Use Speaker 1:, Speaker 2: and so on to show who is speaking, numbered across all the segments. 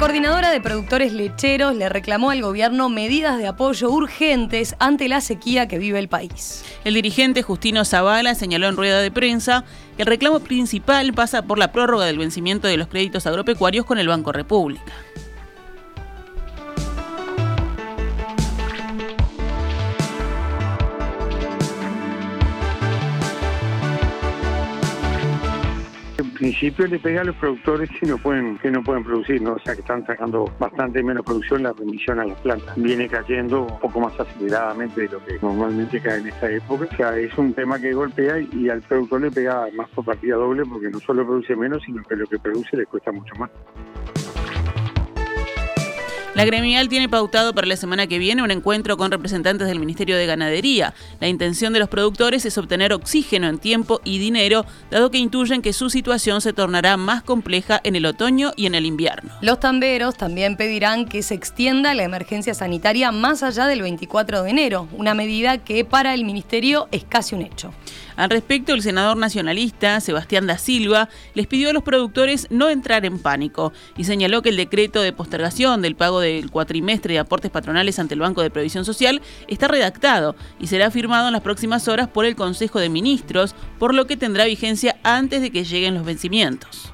Speaker 1: coordinadora de productores lecheros le reclamó al gobierno medidas de apoyo urgentes ante la sequía que vive el país.
Speaker 2: El dirigente Justino Zavala señaló en rueda de prensa que el reclamo principal pasa por la prórroga del vencimiento de los créditos agropecuarios con el Banco República.
Speaker 3: Principio le pega a los productores que no pueden que no pueden producir, ¿no? o sea que están sacando bastante menos producción la remisión a las plantas. Viene cayendo un poco más aceleradamente de lo que normalmente cae en esta época. O sea, es un tema que golpea y, al productor le pega más por partida doble porque no solo produce menos, sino que lo que produce le cuesta mucho más.
Speaker 2: La gremial tiene pautado para la semana que viene un encuentro con representantes del Ministerio de Ganadería. La intención de los productores es obtener oxígeno en tiempo y dinero, dado que intuyen que su situación se tornará más compleja en el otoño y en el invierno.
Speaker 1: Los tamberos también pedirán que se extienda la emergencia sanitaria más allá del 24 de enero, una medida que para el Ministerio es casi un hecho.
Speaker 2: Al respecto, el senador nacionalista, Sebastián da Silva, les pidió a los productores no entrar en pánico y señaló que el decreto de postergación del pago del cuatrimestre de aportes patronales ante el Banco de Previsión Social está redactado y será firmado en las próximas horas por el Consejo de Ministros, por lo que tendrá vigencia antes de que lleguen los vencimientos.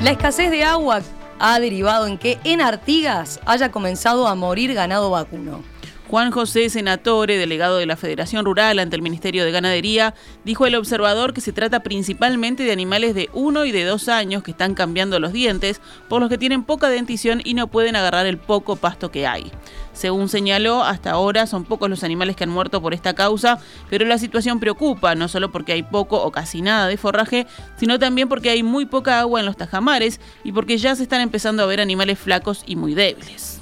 Speaker 1: La escasez de agua ha derivado en que en Artigas haya comenzado a morir ganado vacuno.
Speaker 2: Juan José Senatore, delegado de la Federación Rural ante el Ministerio de Ganadería, dijo al observador que se trata principalmente de animales de uno y de dos años que están cambiando los dientes, por los que tienen poca dentición y no pueden agarrar el poco pasto que hay. Según señaló, hasta ahora son pocos los animales que han muerto por esta causa, pero la situación preocupa, no solo porque hay poco o casi nada de forraje, sino también porque hay muy poca agua en los tajamares y porque ya se están empezando a ver animales flacos y muy débiles.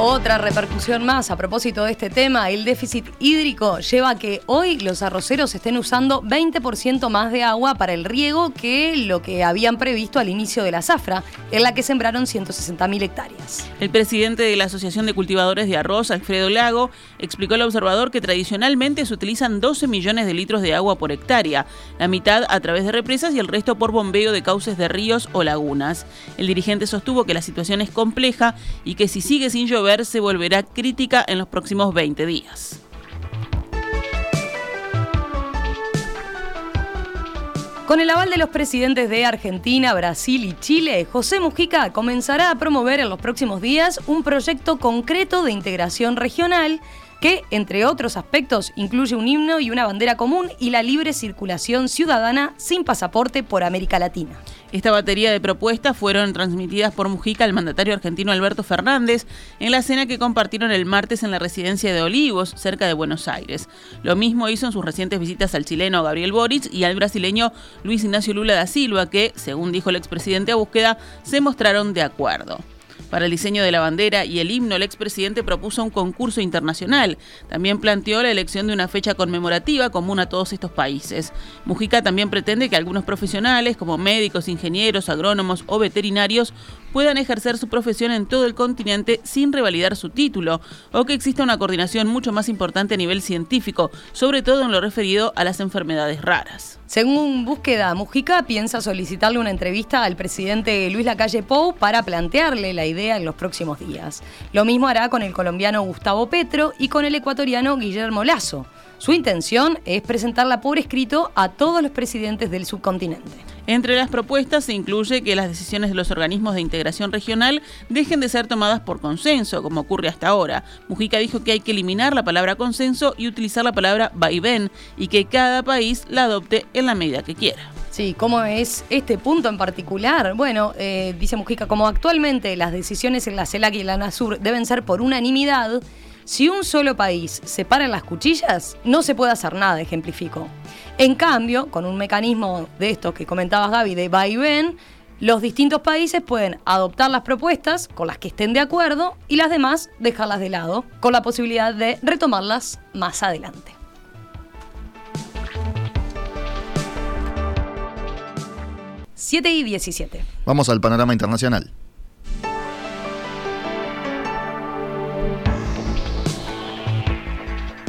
Speaker 1: Otra repercusión más a propósito de este tema, el déficit hídrico lleva a que hoy los arroceros estén usando 20% más de agua para el riego que lo que habían previsto al inicio de la zafra, en la que sembraron 160.000 hectáreas.
Speaker 2: El presidente de la Asociación de Cultivadores de Arroz, Alfredo Lago, explicó al observador que tradicionalmente se utilizan 12 millones de litros de agua por hectárea, la mitad a través de represas y el resto por bombeo de cauces de ríos o lagunas. El dirigente sostuvo que la situación es compleja y que si sigue sin llover, se volverá crítica en los próximos 20 días.
Speaker 1: Con el aval de los presidentes de Argentina, Brasil y Chile, José Mujica comenzará a promover en los próximos días un proyecto concreto de integración regional que, entre otros aspectos, incluye un himno y una bandera común y la libre circulación ciudadana sin pasaporte por América Latina.
Speaker 2: Esta batería de propuestas fueron transmitidas por Mujica al mandatario argentino Alberto Fernández en la cena que compartieron el martes en la residencia de Olivos, cerca de Buenos Aires. Lo mismo hizo en sus recientes visitas al chileno Gabriel Boric y al brasileño Luis Ignacio Lula da Silva, que, según dijo el expresidente a búsqueda, se mostraron de acuerdo. Para el diseño de la bandera y el himno, el expresidente propuso un concurso internacional. También planteó la elección de una fecha conmemorativa común a todos estos países. Mujica también pretende que algunos profesionales, como médicos, ingenieros, agrónomos o veterinarios, puedan ejercer su profesión en todo el continente sin revalidar su título, o que exista una coordinación mucho más importante a nivel científico, sobre todo en lo referido a las enfermedades raras.
Speaker 1: Según Búsqueda, Mujica piensa solicitarle una entrevista al presidente Luis Lacalle Pou para plantearle la idea en los próximos días. Lo mismo hará con el colombiano Gustavo Petro y con el ecuatoriano Guillermo Lazo. Su intención es presentarla por escrito a todos los presidentes del subcontinente.
Speaker 2: Entre las propuestas se incluye que las decisiones de los organismos de integración regional dejen de ser tomadas por consenso, como ocurre hasta ahora. Mujica dijo que hay que eliminar la palabra consenso y utilizar la palabra vaivén y que cada país la adopte en la medida que quiera.
Speaker 1: Sí, ¿cómo es este punto en particular? Bueno, eh, dice Mujica, como actualmente las decisiones en la CELAC y en la NASUR deben ser por unanimidad, si un solo país separa las cuchillas, no se puede hacer nada, ejemplificó. En cambio, con un mecanismo de esto que comentabas Gaby, de va y ven, los distintos países pueden adoptar las propuestas con las que estén de acuerdo y las demás dejarlas de lado, con la posibilidad de retomarlas más adelante. Siete y 17.
Speaker 4: Vamos al panorama internacional.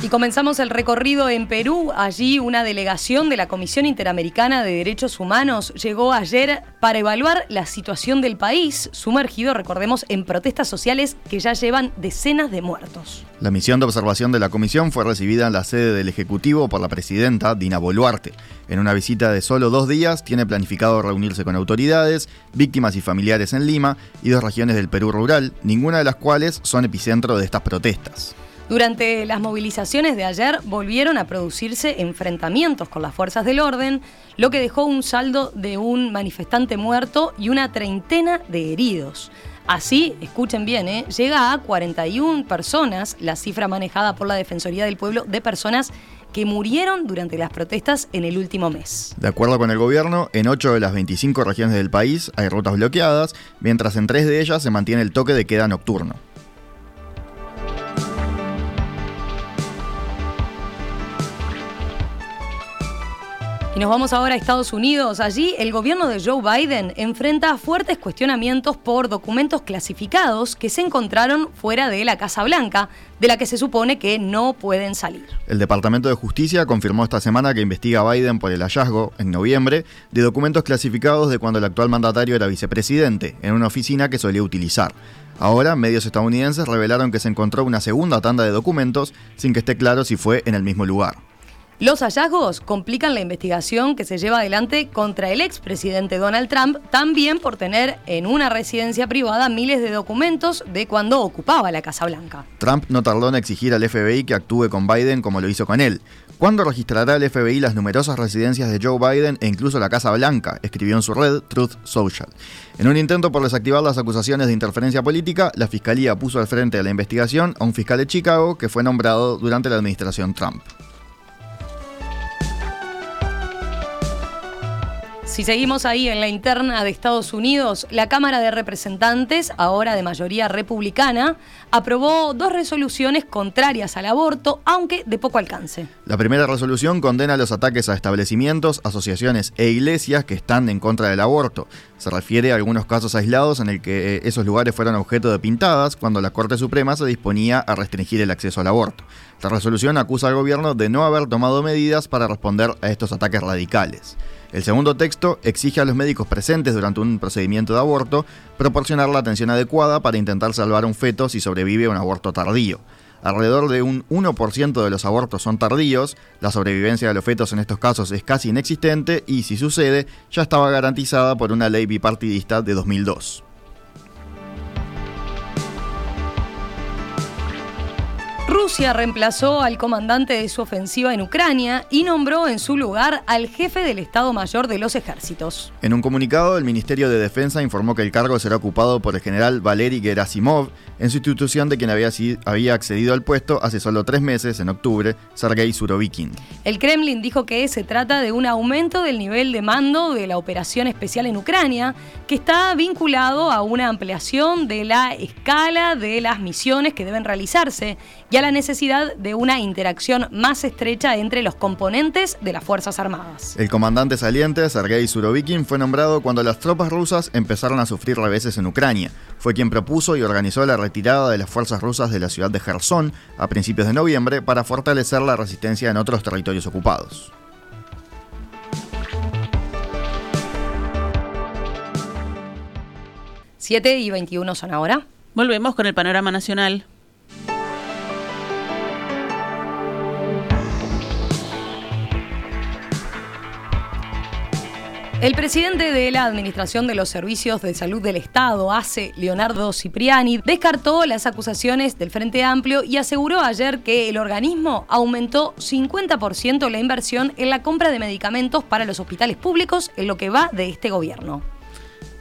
Speaker 1: Comenzamos el recorrido en Perú. Allí una delegación de la Comisión Interamericana de Derechos Humanos llegó ayer para evaluar la situación del país, sumergido, recordemos, en protestas sociales que ya llevan decenas de muertos.
Speaker 4: La misión de observación de la comisión fue recibida en la sede del Ejecutivo por la presidenta Dina Boluarte. En una visita de solo dos días, tiene planificado reunirse con autoridades, víctimas y familiares en Lima y dos regiones del Perú rural, ninguna de las cuales son epicentro de estas protestas.
Speaker 1: Durante las movilizaciones de ayer volvieron a producirse enfrentamientos con las fuerzas del orden, lo que dejó un saldo de un manifestante muerto y una treintena de heridos. Así, escuchen bien, ¿eh? llega a 41 personas la cifra manejada por la Defensoría del Pueblo de personas que murieron durante las protestas en el último mes.
Speaker 4: De acuerdo con el gobierno, en 8 de las 25 regiones del país hay rutas bloqueadas, mientras en 3 de ellas se mantiene el toque de queda nocturno.
Speaker 1: Nos vamos ahora a Estados Unidos. Allí el gobierno de Joe Biden enfrenta fuertes cuestionamientos por documentos clasificados que se encontraron fuera de la Casa Blanca, de la que se supone que no pueden salir.
Speaker 4: El Departamento de Justicia confirmó esta semana que investiga a Biden por el hallazgo, en noviembre, de documentos clasificados de cuando el actual mandatario era vicepresidente, en una oficina que solía utilizar. Ahora, medios estadounidenses revelaron que se encontró una segunda tanda de documentos sin que esté claro si fue en el mismo lugar.
Speaker 1: Los hallazgos complican la investigación que se lleva adelante contra el expresidente Donald Trump, también por tener en una residencia privada miles de documentos de cuando ocupaba la Casa Blanca.
Speaker 4: Trump no tardó en exigir al FBI que actúe con Biden como lo hizo con él. ¿Cuándo registrará el FBI las numerosas residencias de Joe Biden e incluso la Casa Blanca? Escribió en su red Truth Social. En un intento por desactivar las acusaciones de interferencia política, la Fiscalía puso al frente de la investigación a un fiscal de Chicago que fue nombrado durante la administración Trump.
Speaker 1: Si seguimos ahí en la interna de Estados Unidos, la Cámara de Representantes, ahora de mayoría republicana, aprobó dos resoluciones contrarias al aborto, aunque de poco alcance.
Speaker 4: La primera resolución condena los ataques a establecimientos, asociaciones e iglesias que están en contra del aborto. Se refiere a algunos casos aislados en el que eh, esos lugares fueron objeto de pintadas cuando la Corte Suprema se disponía a restringir el acceso al aborto. La resolución acusa al gobierno de no haber tomado medidas para responder a estos ataques radicales. El segundo texto exige a los médicos presentes durante un procedimiento de aborto proporcionar la atención adecuada para intentar salvar a un feto si sobrevive a un aborto tardío. Alrededor de un 1% de los abortos son tardíos, la sobrevivencia de los fetos en estos casos es casi inexistente y si sucede ya estaba garantizada por una ley bipartidista de 2002.
Speaker 1: Rusia reemplazó al comandante de su ofensiva en Ucrania y nombró en su lugar al jefe del Estado Mayor de los Ejércitos.
Speaker 4: En un comunicado, el Ministerio de Defensa informó que el cargo será ocupado por el general Valery Gerasimov, en sustitución de quien había, había accedido al puesto hace solo tres meses, en octubre, Sergei Surovikin.
Speaker 1: El Kremlin dijo que se trata de un aumento del nivel de mando de la operación especial en Ucrania, que está vinculado a una ampliación de la escala de las misiones que deben realizarse y a la necesidad de una interacción más estrecha entre los componentes de las Fuerzas Armadas.
Speaker 4: El comandante saliente, Sergei Surovikin, fue nombrado cuando las tropas rusas empezaron a sufrir reveses en Ucrania. Fue quien propuso y organizó la retirada de las fuerzas rusas de la ciudad de Gerson a principios de noviembre para fortalecer la resistencia en otros territorios ocupados.
Speaker 1: ¿7 y 21 son ahora?
Speaker 2: Volvemos con el panorama nacional.
Speaker 1: El presidente de la Administración de los Servicios de Salud del Estado, ACE, Leonardo Cipriani, descartó las acusaciones del Frente Amplio y aseguró ayer que el organismo aumentó 50% la inversión en la compra de medicamentos para los hospitales públicos en lo que va de este gobierno.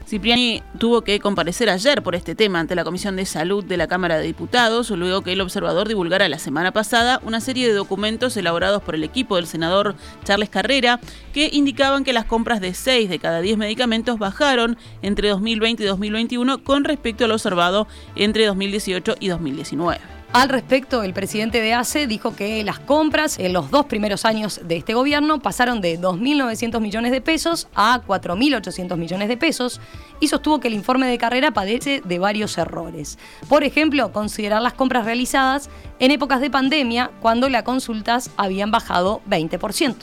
Speaker 2: Cipriani tuvo que comparecer ayer por este tema ante la Comisión de Salud de la Cámara de Diputados, luego que el observador divulgara la semana pasada una serie de documentos elaborados por el equipo del senador Charles Carrera que indicaban que las compras de 6 de cada 10 medicamentos bajaron entre 2020 y 2021 con respecto al observado entre 2018 y 2019.
Speaker 1: Al respecto, el presidente de ACE dijo que las compras en los dos primeros años de este gobierno pasaron de 2.900 millones de pesos a 4.800 millones de pesos y sostuvo que el informe de carrera padece de varios errores. Por ejemplo, considerar las compras realizadas en épocas de pandemia cuando las consultas habían bajado 20%.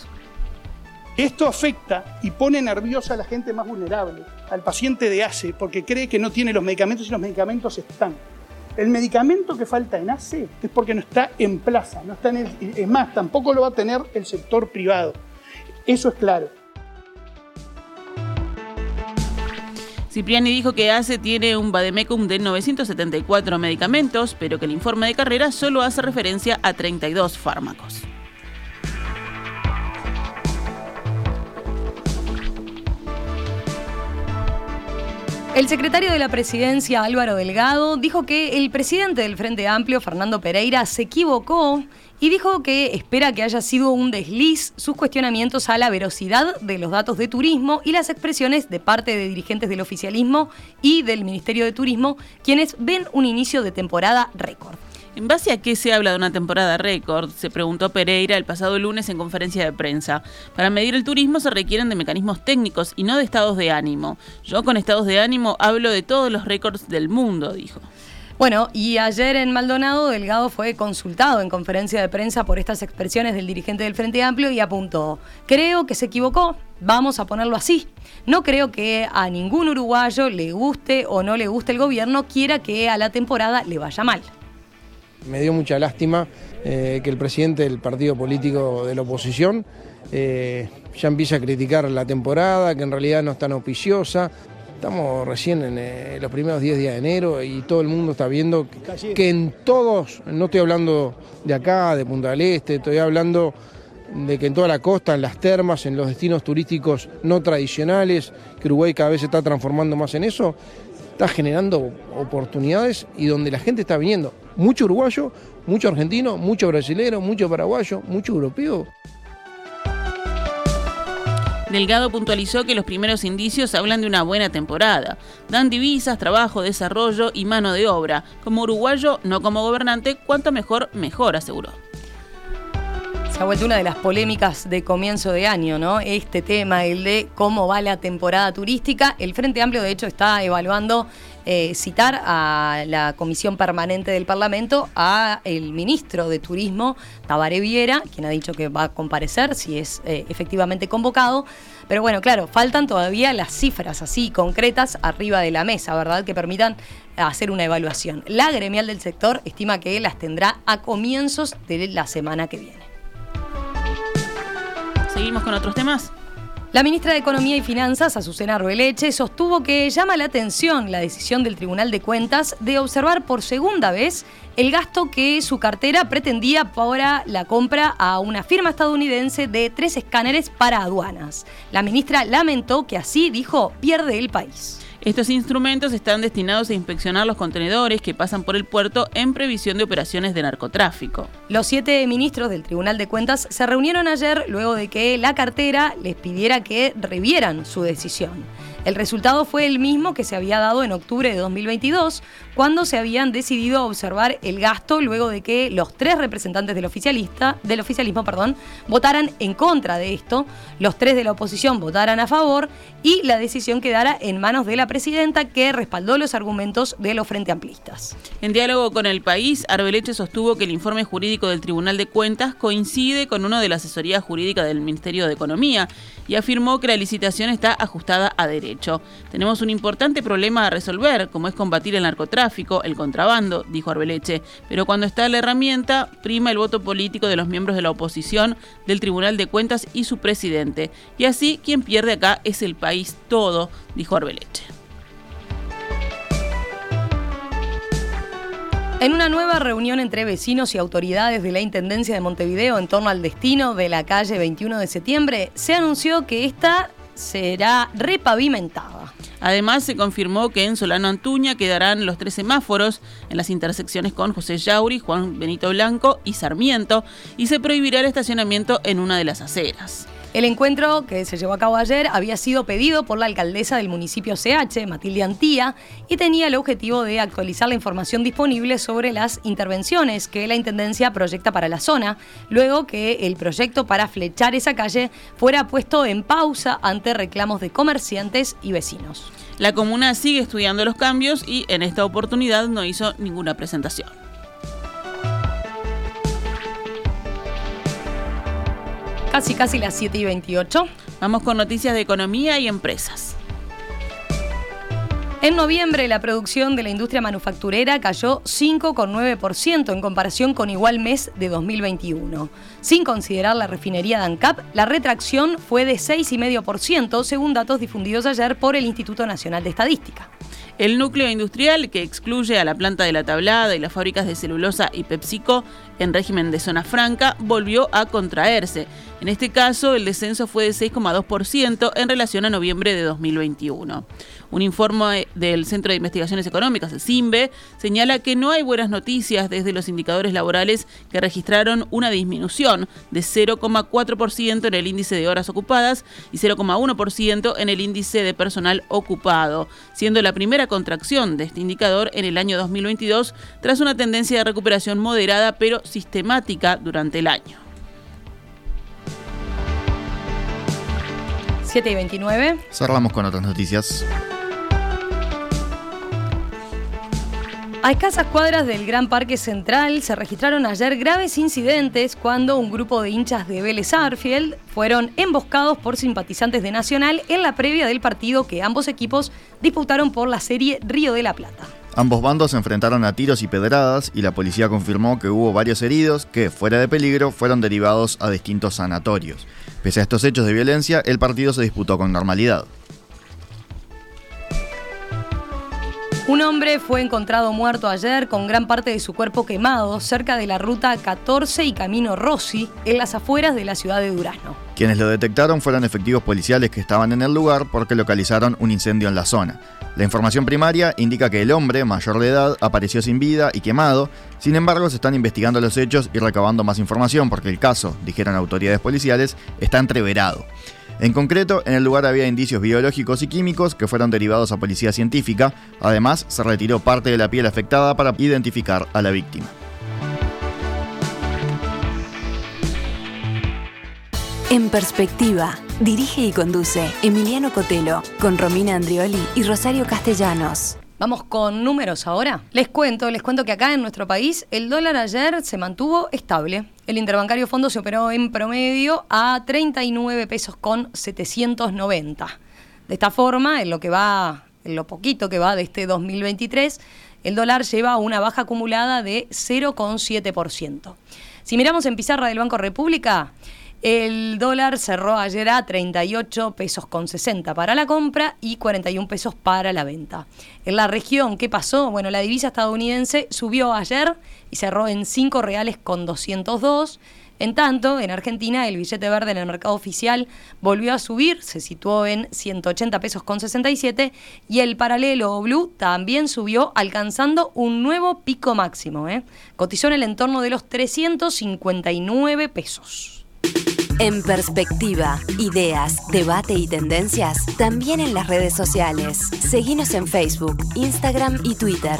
Speaker 5: Esto afecta y pone nerviosa a la gente más vulnerable, al paciente de ACE, porque cree que no tiene los medicamentos y los medicamentos están. El medicamento que falta en ACE es porque no está en plaza, no está en el, es más, tampoco lo va a tener el sector privado. Eso es claro.
Speaker 2: Cipriani dijo que ACE tiene un Bademecum de 974 medicamentos, pero que el informe de carrera solo hace referencia a 32 fármacos.
Speaker 1: El secretario de la presidencia, Álvaro Delgado, dijo que el presidente del Frente Amplio, Fernando Pereira, se equivocó y dijo que espera que haya sido un desliz sus cuestionamientos a la verosidad de los datos de turismo y las expresiones de parte de dirigentes del oficialismo y del Ministerio de Turismo, quienes ven un inicio de temporada récord.
Speaker 2: ¿En base a qué se habla de una temporada récord? Se preguntó Pereira el pasado lunes en conferencia de prensa. Para medir el turismo se requieren de mecanismos técnicos y no de estados de ánimo. Yo con estados de ánimo hablo de todos los récords del mundo, dijo.
Speaker 1: Bueno, y ayer en Maldonado, Delgado fue consultado en conferencia de prensa por estas expresiones del dirigente del Frente Amplio y apuntó, creo que se equivocó, vamos a ponerlo así. No creo que a ningún uruguayo le guste o no le guste el gobierno, quiera que a la temporada le vaya mal.
Speaker 6: Me dio mucha lástima eh, que el presidente del partido político de la oposición eh, ya empiece a criticar la temporada, que en realidad no es tan auspiciosa. Estamos recién en eh, los primeros 10 días de enero y todo el mundo está viendo que, que en todos, no estoy hablando de acá, de Punta del Este, estoy hablando de que en toda la costa, en las termas, en los destinos turísticos no tradicionales, que Uruguay cada vez se está transformando más en eso, está generando oportunidades y donde la gente está viniendo. Mucho uruguayo, mucho argentino, mucho brasilero, mucho paraguayo, mucho europeo.
Speaker 2: Delgado puntualizó que los primeros indicios hablan de una buena temporada. Dan divisas, trabajo, desarrollo y mano de obra. Como uruguayo, no como gobernante, cuanto mejor, mejor, aseguró.
Speaker 1: Se ha vuelto una de las polémicas de comienzo de año, ¿no? Este tema, el de cómo va la temporada turística. El Frente Amplio, de hecho, está evaluando eh, citar a la Comisión Permanente del Parlamento a el ministro de Turismo, Tabaré Viera, quien ha dicho que va a comparecer si es eh, efectivamente convocado. Pero bueno, claro, faltan todavía las cifras así concretas arriba de la mesa, ¿verdad? Que permitan hacer una evaluación. La gremial del sector estima que las tendrá a comienzos de la semana que viene.
Speaker 2: Seguimos con otros temas.
Speaker 1: La ministra de Economía y Finanzas, Azucena Rueleche, sostuvo que llama la atención la decisión del Tribunal de Cuentas de observar por segunda vez el gasto que su cartera pretendía para la compra a una firma estadounidense de tres escáneres para aduanas. La ministra lamentó que así, dijo, pierde el país.
Speaker 2: Estos instrumentos están destinados a inspeccionar los contenedores que pasan por el puerto en previsión de operaciones de narcotráfico.
Speaker 1: Los siete ministros del Tribunal de Cuentas se reunieron ayer luego de que la cartera les pidiera que revieran su decisión. El resultado fue el mismo que se había dado en octubre de 2022, cuando se habían decidido observar el gasto luego de que los tres representantes del, oficialista, del oficialismo perdón, votaran en contra de esto, los tres de la oposición votaran a favor y la decisión quedara en manos de la presidenta que respaldó los argumentos de los Frente Amplistas.
Speaker 2: En diálogo con el país, Arbeleche sostuvo que el informe jurídico del Tribunal de Cuentas coincide con uno de la asesoría jurídica del Ministerio de Economía y afirmó que la licitación está ajustada a derecho. Tenemos un importante problema a resolver, como es combatir el narcotráfico, el contrabando, dijo Arbeleche, pero cuando está la herramienta, prima el voto político de los miembros de la oposición, del Tribunal de Cuentas y su presidente. Y así quien pierde acá es el país todo, dijo Arbeleche.
Speaker 1: En una nueva reunión entre vecinos y autoridades de la Intendencia de Montevideo en torno al destino de la calle 21 de septiembre, se anunció que esta será repavimentada.
Speaker 2: Además, se confirmó que en Solano Antuña quedarán los tres semáforos en las intersecciones con José Yauri, Juan Benito Blanco y Sarmiento, y se prohibirá el estacionamiento en una de las aceras.
Speaker 1: El encuentro que se llevó a cabo ayer había sido pedido por la alcaldesa del municipio CH, Matilde Antía, y tenía el objetivo de actualizar la información disponible sobre las intervenciones que la Intendencia proyecta para la zona, luego que el proyecto para flechar esa calle fuera puesto en pausa ante reclamos de comerciantes y vecinos.
Speaker 2: La comuna sigue estudiando los cambios y en esta oportunidad no hizo ninguna presentación.
Speaker 1: Casi, casi las 7 y 28.
Speaker 2: Vamos con noticias de economía y empresas.
Speaker 1: En noviembre, la producción de la industria manufacturera cayó 5,9% en comparación con igual mes de 2021. Sin considerar la refinería de ANCAP, la retracción fue de 6,5% según datos difundidos ayer por el Instituto Nacional de Estadística.
Speaker 2: El núcleo industrial, que excluye a la planta de la tablada y las fábricas de celulosa y PepsiCo en régimen de zona franca, volvió a contraerse. En este caso, el descenso fue de 6,2% en relación a noviembre de 2021. Un informe del Centro de Investigaciones Económicas, el CIMBE, señala que no hay buenas noticias desde los indicadores laborales que registraron una disminución de 0,4% en el índice de horas ocupadas y 0,1% en el índice de personal ocupado, siendo la primera contracción de este indicador en el año 2022 tras una tendencia de recuperación moderada pero sistemática durante el año.
Speaker 1: 7 y 29.
Speaker 4: Cerramos con otras noticias.
Speaker 1: A escasas cuadras del Gran Parque Central se registraron ayer graves incidentes cuando un grupo de hinchas de Vélez Arfield fueron emboscados por simpatizantes de Nacional en la previa del partido que ambos equipos disputaron por la serie Río de la Plata.
Speaker 4: Ambos bandos se enfrentaron a tiros y pedradas y la policía confirmó que hubo varios heridos que, fuera de peligro, fueron derivados a distintos sanatorios. Pese a estos hechos de violencia, el partido se disputó con normalidad.
Speaker 1: Un hombre fue encontrado muerto ayer con gran parte de su cuerpo quemado cerca de la ruta 14 y Camino Rossi, en las afueras de la ciudad de Durazno.
Speaker 4: Quienes lo detectaron fueron efectivos policiales que estaban en el lugar porque localizaron un incendio en la zona. La información primaria indica que el hombre, mayor de edad, apareció sin vida y quemado. Sin embargo, se están investigando los hechos y recabando más información porque el caso, dijeron autoridades policiales, está entreverado. En concreto, en el lugar había indicios biológicos y químicos que fueron derivados a policía científica. Además, se retiró parte de la piel afectada para identificar a la víctima.
Speaker 7: En perspectiva, dirige y conduce Emiliano Cotelo con Romina Andrioli y Rosario Castellanos.
Speaker 1: Vamos con números ahora. Les cuento, les cuento que acá en nuestro país el dólar ayer se mantuvo estable. El interbancario fondo se operó en promedio a 39 pesos con 790. De esta forma, en lo que va, en lo poquito que va de este 2023, el dólar lleva una baja acumulada de 0,7%. Si miramos en pizarra del Banco República, el dólar cerró ayer a 38 pesos con 60 para la compra y 41 pesos para la venta. En la región, ¿qué pasó? Bueno, la divisa estadounidense subió ayer y cerró en 5 reales con 202. En tanto, en Argentina el billete verde en el mercado oficial volvió a subir, se situó en 180 pesos con 67 y el paralelo blue también subió alcanzando un nuevo pico máximo. ¿eh? Cotizó en el entorno de los 359 pesos.
Speaker 7: En perspectiva, ideas, debate y tendencias, también en las redes sociales. Seguimos en Facebook, Instagram y Twitter.